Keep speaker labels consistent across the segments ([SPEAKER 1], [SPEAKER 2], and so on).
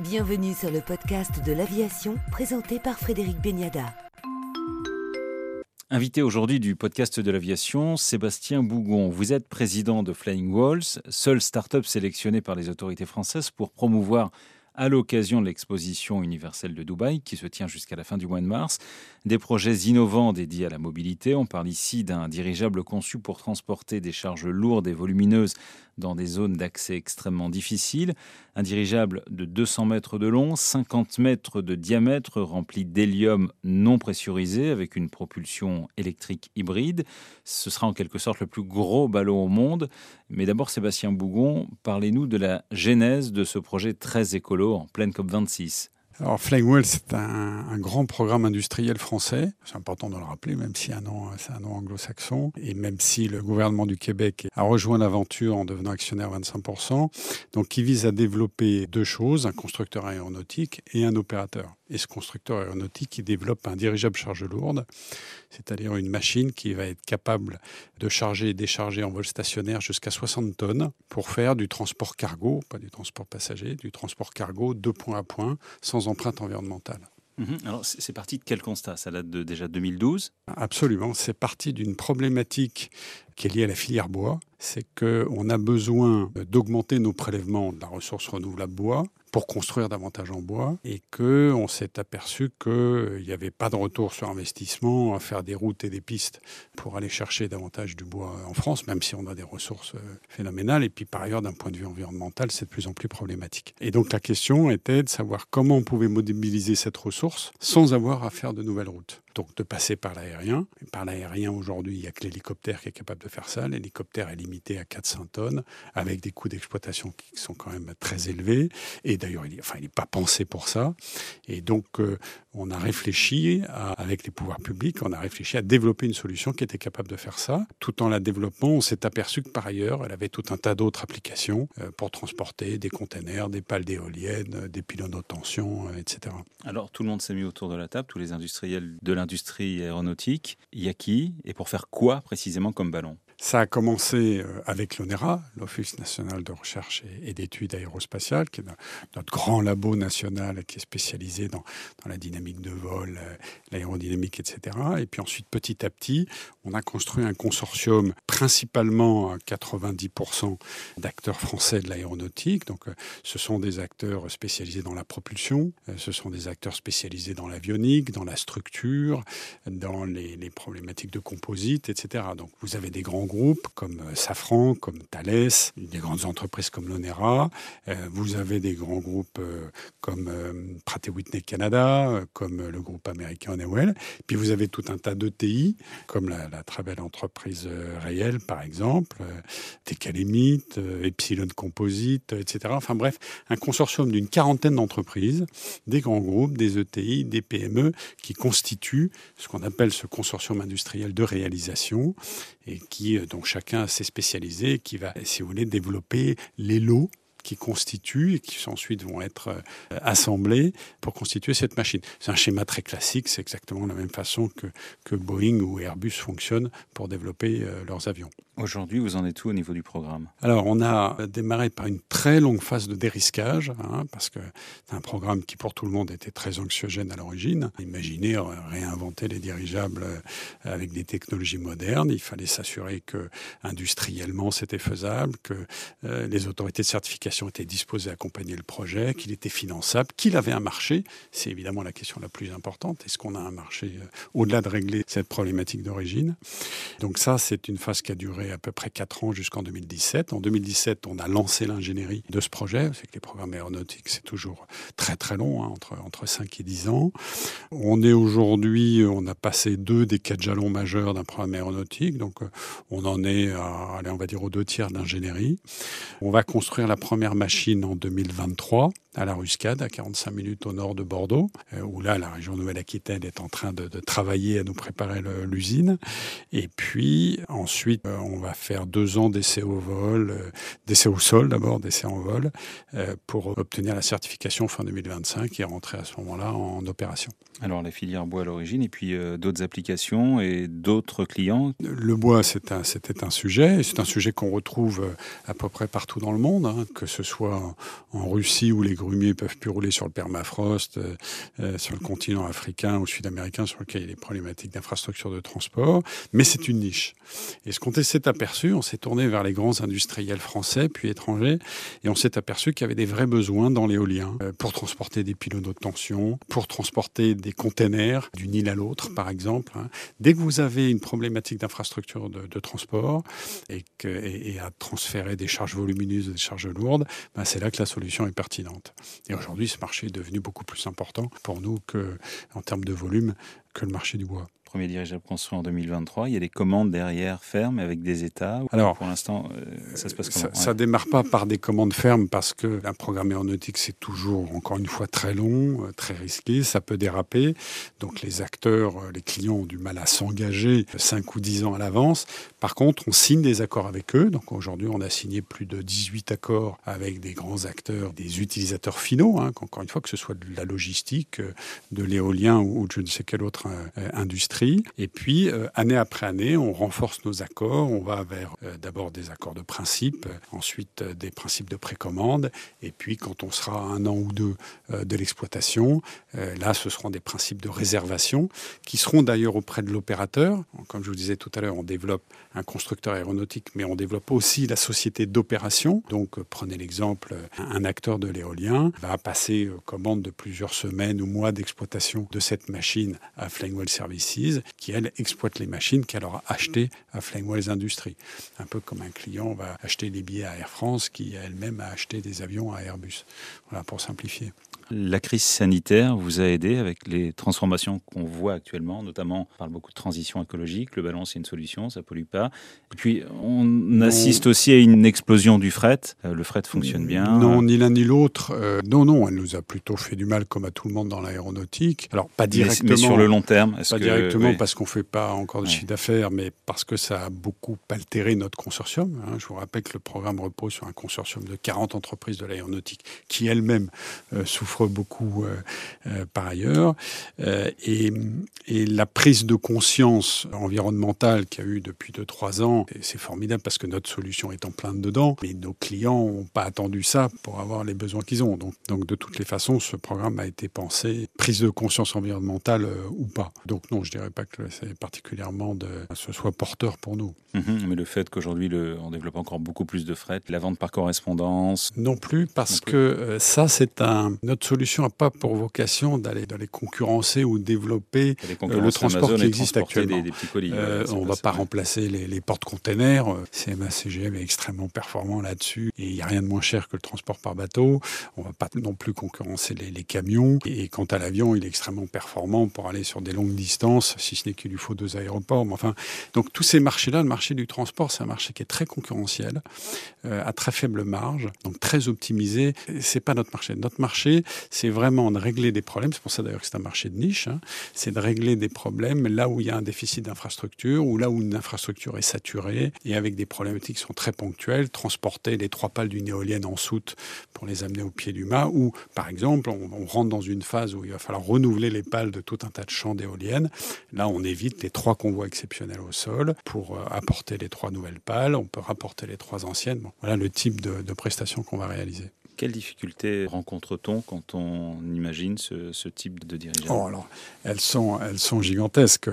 [SPEAKER 1] Bienvenue sur le podcast de l'aviation présenté par Frédéric Beniada.
[SPEAKER 2] Invité aujourd'hui du podcast de l'aviation, Sébastien Bougon. Vous êtes président de Flying Walls, seule start-up sélectionnée par les autorités françaises pour promouvoir à l'occasion de l'exposition universelle de Dubaï qui se tient jusqu'à la fin du mois de mars. Des projets innovants dédiés à la mobilité. On parle ici d'un dirigeable conçu pour transporter des charges lourdes et volumineuses dans des zones d'accès extrêmement difficiles. Un dirigeable de 200 mètres de long, 50 mètres de diamètre, rempli d'hélium non pressurisé avec une propulsion électrique hybride. Ce sera en quelque sorte le plus gros ballon au monde. Mais d'abord, Sébastien Bougon, parlez-nous de la genèse de ce projet très écolo en pleine COP26
[SPEAKER 3] alors Flywell, c'est un, grand programme industriel français. C'est important de le rappeler, même si c'est un nom anglo-saxon. Et même si le gouvernement du Québec a rejoint l'aventure en devenant actionnaire 25%. Donc, qui vise à développer deux choses, un constructeur aéronautique et un opérateur. Et ce constructeur aéronautique, il développe un dirigeable charge lourde, c'est-à-dire une machine qui va être capable de charger et décharger en vol stationnaire jusqu'à 60 tonnes pour faire du transport cargo, pas du transport passager, du transport cargo de point à point, sans empreinte environnementale.
[SPEAKER 2] Mhm. Alors, c'est parti de quel constat? Ça date de déjà 2012
[SPEAKER 3] Absolument. C'est parti d'une problématique qui est liée à la filière bois. C'est qu'on a besoin d'augmenter nos prélèvements de la ressource renouvelable bois pour construire davantage en bois et que on s'est aperçu qu'il n'y avait pas de retour sur investissement à faire des routes et des pistes pour aller chercher davantage du bois en France, même si on a des ressources euh, phénoménales. Et puis par ailleurs, d'un point de vue environnemental, c'est de plus en plus problématique. Et donc la question était de savoir comment on pouvait mobiliser cette ressource sans avoir à faire de nouvelles routes donc de passer par l'aérien. Par l'aérien, aujourd'hui, il n'y a que l'hélicoptère qui est capable de faire ça. L'hélicoptère est limité à 400 tonnes, avec des coûts d'exploitation qui sont quand même très élevés. Et d'ailleurs, il n'est pas pensé pour ça. Et donc, euh, on a réfléchi, avec les pouvoirs publics, on a réfléchi à développer une solution qui était capable de faire ça. Tout en la développant, on s'est aperçu que par ailleurs, elle avait tout un tas d'autres applications euh, pour transporter des containers, des pales d'éoliennes, des pylônes haute tension, euh, etc.
[SPEAKER 2] Alors, tout le monde s'est mis autour de la table, tous les industriels de l'industrie aéronautique. Il y a qui et pour faire quoi précisément comme ballon?
[SPEAKER 3] Ça a commencé euh, avec l'ONERA, l'Office national de recherche et d'études aérospatiales, qui est notre grand labo national qui est spécialisé dans, la dynamique de vol, euh, l'aérodynamique, etc. Et puis ensuite, petit à petit, on a construit un consortium principalement à 90% d'acteurs français de l'aéronautique. Donc, euh, ce sont des acteurs spécialisés dans la propulsion, ce sont des acteurs spécialisés dans l'avionique, dans la structure, dans les, problématiques de composite, etc. Donc, vous avez des grands comme euh, Safran, comme Thales, des grandes entreprises comme l'Onera. Euh, vous avez des grands groupes euh, comme Pratt Whitney Canada, comme le groupe américain Honeywell. Puis vous avez tout un tas d'ETI, comme la, très belle entreprise réelle, par exemple, Tecalemite, Epsilon Composite, etc. Enfin bref, un consortium d'une quarantaine d'entreprises, des grands groupes, des ETI, des PME, qui constituent ce qu'on appelle ce consortium industriel de réalisation et qui, euh, donc chacun s'est spécialisé, qui va, si vous voulez, développer les lots qui constituent et qui ensuite vont être euh, assemblés pour constituer cette machine. C'est un schéma très classique, c'est exactement la même façon que, que Boeing ou Airbus fonctionnent pour développer euh, leurs avions.
[SPEAKER 2] Aujourd'hui, vous en êtes où au niveau du programme?
[SPEAKER 3] Alors, on a démarré par une très longue phase de dérisquage, hein, parce que c'est un programme qui, pour tout le monde, était très anxiogène à l'origine. Imaginez réinventer les dirigeables euh, avec des technologies modernes. Il fallait s'assurer que, industriellement, c'était faisable, que euh, les autorités de certification étaient disposées à accompagner le projet, qu'il était finançable, qu'il avait un marché. C'est évidemment la question la plus importante. Est-ce qu'on a un marché euh, au-delà de régler cette problématique d'origine? Donc ça, c'est une phase qui a duré à peu près 4 ans jusqu'en 2017. En 2017, on a lancé l'ingénierie de ce projet. C'est que les programmes aéronautiques, c'est toujours très très long, hein, entre, entre 5 et 10 ans. On est aujourd'hui, on a passé deux des quatre jalons majeurs d'un programme aéronautique. Donc euh, on en est à, allez, on va dire, aux deux tiers d'ingénierie. On va construire la première machine en 2023 à la Ruscade, à 45 minutes au nord de Bordeaux, euh, où là, la région Nouvelle-Aquitaine est en train de, travailler à nous préparer l'usine. Et puis, ensuite, euh, on va faire deux ans d'essais au vol, euh, d'essais au sol d'abord, d'essais en vol, pour obtenir la certification fin 2025 et rentrer à ce moment-là en opération.
[SPEAKER 2] Alors, la filière bois à l'origine, et puis d'autres applications et d'autres clients
[SPEAKER 3] Le bois, c'était un, sujet, c'est un sujet qu'on retrouve à peu près partout dans le monde, hein, que ce soit en Russie où les grumiers peuvent plus rouler sur le permafrost, sur le continent africain ou sud-américain, sur lequel il y a des problématiques d'infrastructure de transport. Mais c'est une niche. Et ce qu'on s'est aperçu, on s'est tourné vers les grands industriels français puis étrangers, et on s'est aperçu qu'il y avait des vrais besoins dans l'éolien pour transporter des pylônes de tension, pour transporter des containers d'une île à l'autre, par exemple. Hein. Dès que vous avez une problématique d'infrastructure de, transport et, à transférer des charges volumineuses, des charges lourdes, ben c'est là que la solution est pertinente. Et aujourd'hui, ce marché est devenu beaucoup plus important pour nous que, en termes de volume que le marché du bois
[SPEAKER 2] premier dirigeable construit en 2023. Il y a des commandes derrière fermes avec des États.
[SPEAKER 3] Alors,
[SPEAKER 2] pour l'instant, euh, ça se passe comment?
[SPEAKER 3] Ça ne démarre pas par des commandes fermes parce que un programme aéronautique, c'est toujours, encore une fois, très long, euh, très risqué. Ça peut déraper. Donc, les acteurs, euh, les clients ont du mal à s'engager 5 ou 10 ans à l'avance. Par contre, on signe des accords avec eux. Donc, aujourd'hui, on a signé plus de 18 accords avec des grands acteurs, des utilisateurs finaux, hein, encore une fois, que ce soit de la logistique, de l'éolien ou de je ne sais quelle autre industrie et puis, euh, année après année, on renforce nos accords. On va vers euh, d'abord des accords de principe, euh, ensuite des principes de précommande. Et puis, quand on sera à un an ou deux de l'exploitation, là, ce seront des principes de réservation qui seront d'ailleurs auprès de l'opérateur. Comme je vous disais tout à l'heure, on développe un constructeur aéronautique, mais on développe aussi la société d'opération. Donc, prenez l'exemple, un acteur de l'éolien va passer commande de plusieurs semaines ou mois d'exploitation de cette machine à Flangewell Services qui, elle, exploite les machines qu'elle aura achetées à Flamewells Industries. Un peu comme un client va acheter des billets à Air France qui elle-même a acheté des avions à Airbus. Voilà, pour simplifier.
[SPEAKER 2] La crise sanitaire vous a aidé avec les transformations qu'on voit actuellement, notamment on parle beaucoup de transition écologique. Le ballon, c'est une solution, ça pollue pas. Et puis, on assiste aussi à une explosion du fret. Euh, le fret fonctionne bien.
[SPEAKER 3] Non, ni l'un ni l'autre. Euh, non, non, elle nous a plutôt fait du mal, comme à tout le monde dans l'aéronautique. Alors, pas directement.
[SPEAKER 2] Mais, sur le long terme,
[SPEAKER 3] Pas directement parce qu'on fait pas encore de chiffre d'affaires, mais parce que ça a beaucoup altéré notre consortium. Hein. Je vous rappelle que le programme repose sur un consortium de 40 entreprises de l'aéronautique qui elles-mêmes euh, souffrent beaucoup euh, euh, par ailleurs. Euh, et, et, la prise de conscience environnementale qu'il y a eu depuis 2-3 ans, c'est formidable parce que notre solution est en plein dedans, mais nos clients n'ont pas attendu ça pour avoir les besoins qu'ils ont. Donc, donc de toutes les façons, ce programme a été pensé, prise de conscience environnementale ou pas. Donc non, je dirais pas que c'est particulièrement de ce soit porteur pour nous.
[SPEAKER 2] Mhm, mais le fait qu'aujourd'hui on développe encore beaucoup plus de fret, la vente par correspondance.
[SPEAKER 3] Non plus, parce que ça c'est un notre solution n'a pas pour vocation d'aller concurrencer ou développer euh, le transport qui existe actuellement.
[SPEAKER 2] Euh,
[SPEAKER 3] on ne va pas remplacer les, les portes-containers. CMA CGM est extrêmement performant là-dessus et il n'y a rien de moins cher que le transport par bateau. On ne va pas non plus concurrencer les, les camions. Et quant à l'avion, il est extrêmement performant pour aller sur des longues distances, si ce n'est qu'il lui faut deux aéroports. Mais enfin, donc tous ces marchés-là, le marché du transport, c'est un marché qui est très concurrentiel, euh, à très faible marge, donc très optimisé. C'est pas notre marché. Notre marché, c'est vraiment de régler des problèmes. C'est pour ça d'ailleurs que c'est un marché de niche. Hein. C'est de régler des problèmes là où il y a un déficit d'infrastructure ou là où une infrastructure est saturée et avec des problématiques qui sont très ponctuelles. Transporter les trois pales d'une éolienne en soute pour les amener au pied du mât ou, par exemple, on, rentre dans une phase où il va falloir renouveler les pales de tout un tas de champs d'éoliennes. Là, on évite les trois convois exceptionnels au sol pour euh, apporter les trois nouvelles pales. On peut rapporter les trois anciennes. voilà le type de, de prestations qu'on va réaliser.
[SPEAKER 2] Quelles difficultés rencontre-t-on quand on imagine ce, type de dirigeant?
[SPEAKER 3] Oh, alors, elles sont, gigantesques.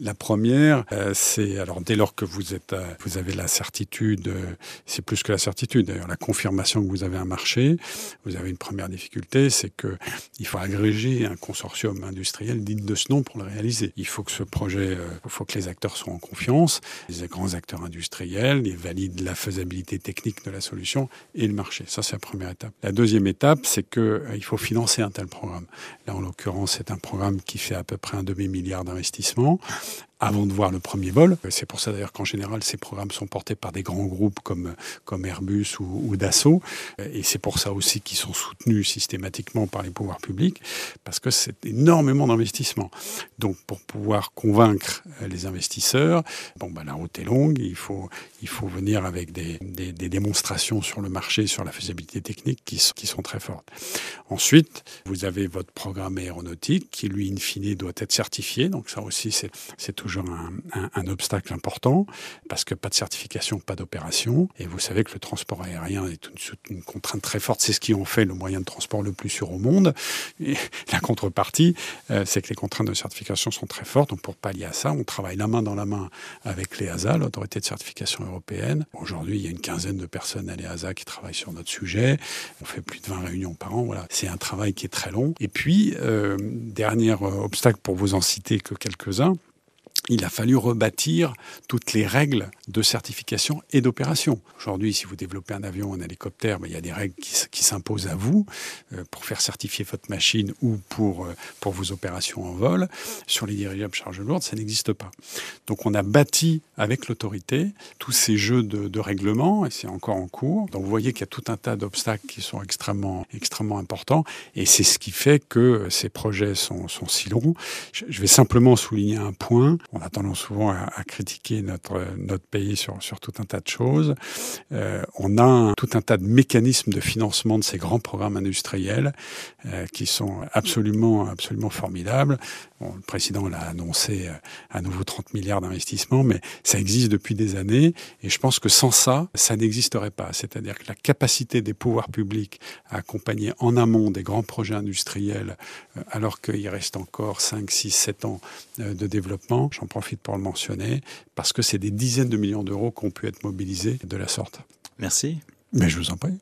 [SPEAKER 3] La, première, euh, c'est alors dès lors que vous euh, avez la certitude, euh, c'est plus que la certitude, d'ailleurs la confirmation que vous avez un marché. Vous avez une première difficulté, c'est que il faut agréger un consortium industriel digne de ce nom pour le réaliser. Il faut que ce projet, il faut que les acteurs soient en confiance, les grands acteurs industriels, ils valident la faisabilité technique de la solution et le marché. Ça, c'est la première la deuxième étape, c'est qu'il euh, faut financer un tel programme. Là, en l'occurrence, c'est un programme qui fait à peu près un demi-milliard d'investissements avant de voir le premier vol. C'est pour ça d'ailleurs qu'en général, ces programmes sont portés par des grands groupes comme, comme Airbus ou, Dassault. Et c'est pour ça aussi qu'ils sont soutenus systématiquement par les pouvoirs publics, parce que c'est énormément d'investissements. Donc pour pouvoir convaincre les investisseurs, bon, bah, la route est longue, il faut, il faut venir avec des, des, démonstrations sur le marché, sur la faisabilité technique qui, qui sont très fortes. Ensuite, vous avez votre programme aéronautique qui, lui, in fine, doit être certifié. Donc ça aussi, c'est toujours un, obstacle important parce que pas de certification, pas d'opération. Et vous savez que le transport aérien est une, contrainte très forte. C'est ce qui en fait le moyen de transport le plus sûr au monde. La contrepartie, euh, c'est que les contraintes de certification sont très fortes. Donc pour pallier à ça, on travaille la main dans la main avec l'EASA, l'autorité de certification européenne. Aujourd'hui, il y a une quinzaine de personnes à l'EASA qui travaillent sur notre sujet. On fait plus de 20 réunions par an. Voilà, c'est un travail qui est très long. Et puis, euh, dernier obstacle pour vous en citer que quelques-uns, il a fallu rebâtir toutes les règles de certification et d'opération. Aujourd'hui, si vous développez un avion un hélicoptère, ben, il y a des règles qui, s'imposent à vous euh, pour faire certifier votre machine ou pour, euh, pour vos opérations en vol. Sur les dirigeables charges lourdes, ça n'existe pas. Donc on a bâti avec l'autorité tous ces jeux de, de règlements et c'est encore en cours. Donc vous voyez qu'il y a tout un tas d'obstacles qui sont extrêmement, extrêmement importants et c'est ce qui fait que ces projets sont si longs. Je vais simplement souligner un point on a tendance souvent à, critiquer notre, pays sur, sur tout un tas de choses. Euh, on a tout un tas de mécanismes de financement de ces grands programmes industriels euh, qui sont absolument, absolument formidables. le président l'a annoncé euh, à nouveau 30 milliards d'investissements, mais ça existe depuis des années et je pense que sans ça, ça n'existerait pas. C'est-à-dire que la capacité des pouvoirs publics à accompagner en amont des grands projets industriels alors qu'il reste encore 5, 6, 7 ans de développement, j'en profite pour le mentionner, parce que c'est des dizaines de millions d'euros qui ont pu être mobilisés de la sorte.
[SPEAKER 2] Merci.
[SPEAKER 3] Mais je vous en prie.